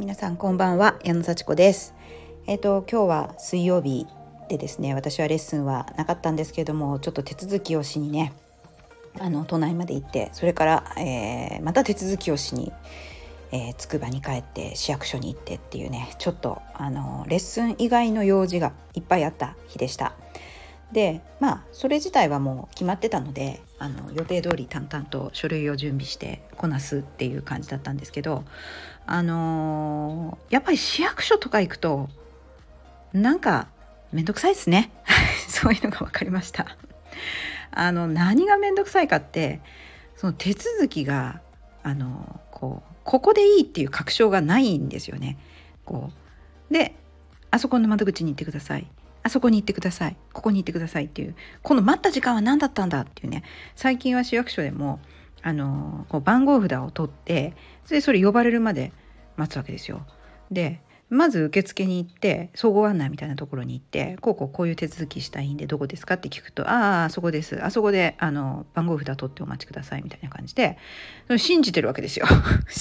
皆さんこんばんは矢野幸子ですえっ、と今日は水曜日でですね私はレッスンはなかったんですけれどもちょっと手続きをしにねあの都内まで行ってそれから、えー、また手続きをしにえー、筑波に帰って市役所に行ってっていうねちょっとあのレッスン以外の用事がいっぱいあった日でした。でまあそれ自体はもう決まってたのであの予定通り淡々と書類を準備してこなすっていう感じだったんですけどあのー、やっぱり市役所とか行くとなんか面倒くさいですね。そういうのが分かりました。あの何が面倒くさいかってその手続きがあのこうここでいいっていう確証がないんですよね。こう。であそこの窓口に行ってください。あそこに行ってください。ここに行ってくださいっていう。この待った時間は何だったんだっていうね。最近は市役所でもあのこう番号札を取ってそれでそれ呼ばれるまで待つわけですよ。でまず受付に行って総合案内みたいなところに行ってこうこうこういう手続きしたいんでどこですかって聞くと「ああそこです。あそこであの番号札取ってお待ちください」みたいな感じで信じてるわけですよ。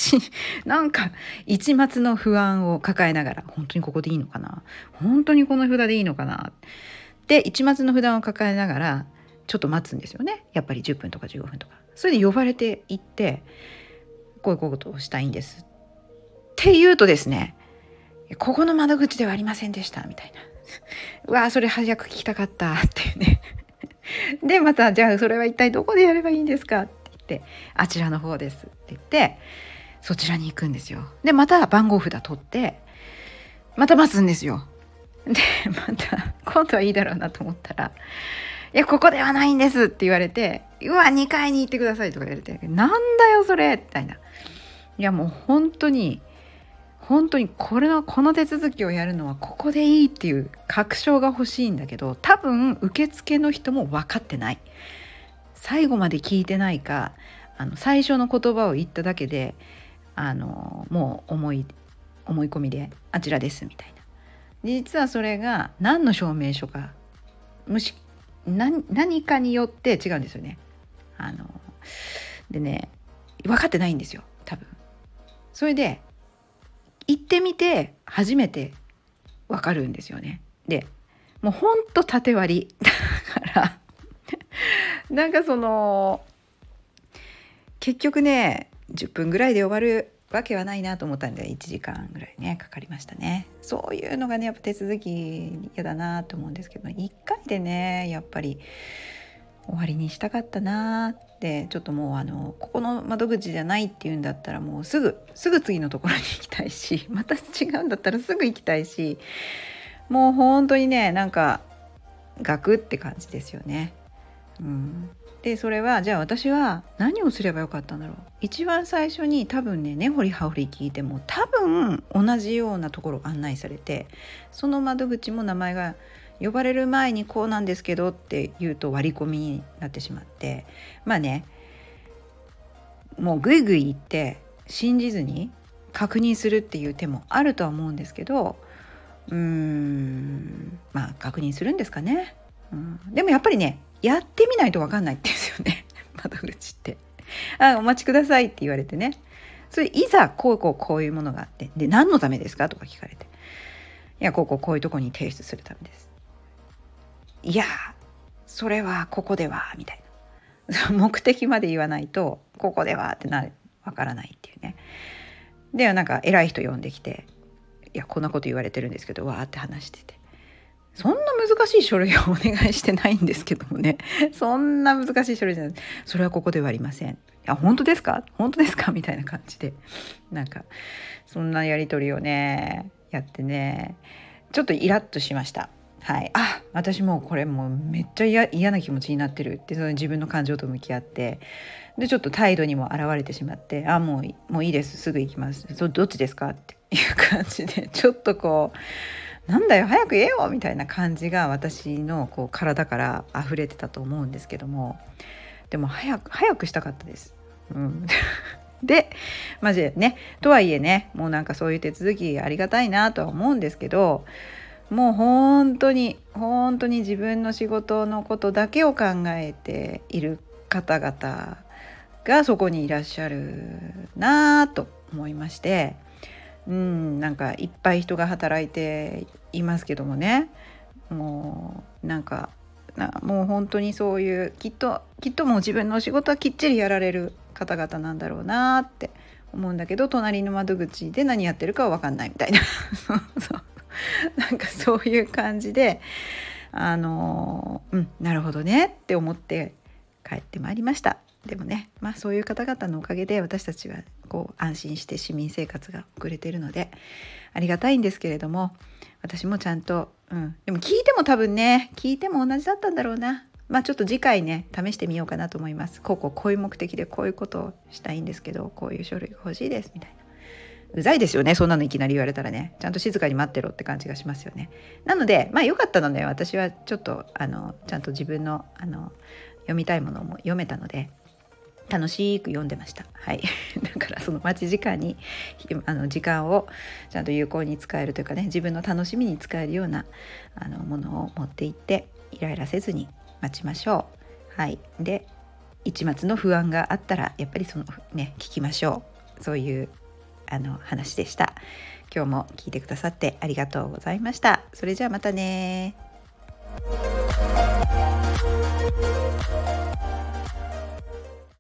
なんか一末の不安を抱えながら本当にここでいいのかな？本当にこの札でいいのかな？で一末の札を抱えながらちょっと待つんですよね。やっぱり10分とか15分とか。それで呼ばれて行ってこういうことをしたいんです。って言うとですねここの窓口ではありませんでしたみたいな。うわそれ早く聞きたかったっていうね。でまたじゃあそれは一体どこでやればいいんですか？って言ってあちらの方ですって言ってそちらに行くんですよ。でまた番号札取ってまた待つんですよ。でまた今度はいいだろうなと思ったら「いやここではないんです」って言われて「うわ2階に行ってください」とか言われて「なんだよそれ」みたいな。いやもう本当に本当にこれのこの手続きをやるのはここでいいっていう確証が欲しいんだけど多分受付の人も分かってない。最後まで聞いてないかあの最初の言葉を言っただけであのもう思い思い込みであちらですみたいな。実はそれが何の証明書かむし何かによって違うんですよね。あのでね分かってないんですよ多分。それで行ってみて初めてわかるんですよね。でもうほんと縦割り だからなんかその結局ね10分ぐらいで終わるわけはないなと思ったんで1時間ぐらいねかかりましたねそういうのがねやっぱ手続き嫌だなと思うんですけど1回でねやっぱり終わりにしたかったなってちょっともうあのここの窓口じゃないっていうんだったらもうすぐすぐ次のところに行きたいし また違うんだったらすぐ行きたいしもう本当にねなんかガクって感じですよね。うん、でそれはじゃあ私は何をすればよかったんだろう一番最初に多分ね根掘り葉掘り聞いても多分同じようなところ案内されてその窓口も名前が呼ばれる前にこうなんですけどって言うと割り込みになってしまってまあねもうグイグイ言って信じずに確認するっていう手もあるとは思うんですけどうーんまあ確認するんですかね、うん、でもやっぱりねやってみないと分かんないってですよね。窓口って。あお待ちくださいって言われてね。それいざこうこうこういうものがあってで何のためですか？とか聞かれて。いやこうこうこういうとこに提出するためです。いやそれはここではみたいな。目的まで言わないとここではってなわからないっていうね。でなんか偉い人呼んできていやこんなこと言われてるんですけどわーって話してて。そんな難しい書類をお願いしてないんですけどもね。そんな難しい書類じゃない。それはここではありません。いや本当ですか？本当ですか？みたいな感じで。なんかそんなやり取りをねやってね。ちょっとイラッとしました。はい、あ私もうこれもうめっちゃ嫌な気持ちになってるってその自分の感情と向き合ってでちょっと態度にも現れてしまって「あもうもういいですすぐ行きますそどっちですか?」っていう感じで ちょっとこう「なんだよ早く言えよ!」みたいな感じが私のこう体から溢れてたと思うんですけどもでも早く早くしたかったです。うん でマジでねとはいえねもうなんかそういう手続きありがたいなとは思うんですけどもう本当に本当に自分の仕事のことだけを考えている方々がそこにいらっしゃるなと思いましてうんなんかいっぱい人が働いていますけどもね。もうなんかもう本当にそういうきっときっともう自分の仕事はきっちりやられる方々なんだろうなって思うんだけど隣の窓口で何やってるかは分かんないみたいな。そうそう。なんかそういう感じであのうんなるほどねって思って帰ってまいりました。でもねまあそういう方々のおかげで私たちはこう安心して市民生活が送れているのでありがたいんですけれども私もちゃんと、うん、でも聞いても多分ね聞いても同じだったんだろうな。まあちょっと次回ね試してみようかなと思います。こうこうこういう目的でこういうことをしたいんですけどこういう書類が欲しいですみたいな。うざいですよねそんなのいきなり言われたらね。ちゃんと静かに待ってろって感じがしますよね。なのでまあ良かったので私はちょっとあのちゃんと自分のあの読みたいものも読めたので楽しく読んでました。はい、だからその待ち時間にあの時間をちゃんと有効に使えるというかね自分の楽しみに使えるようなあのものを持っていってイライラせずに待ちましょう。はい、で一末の不安があったらやっぱりそのね聞きましょう。そういうあの話でした。今日も聞いてくださってありがとうございました。それじゃあまたね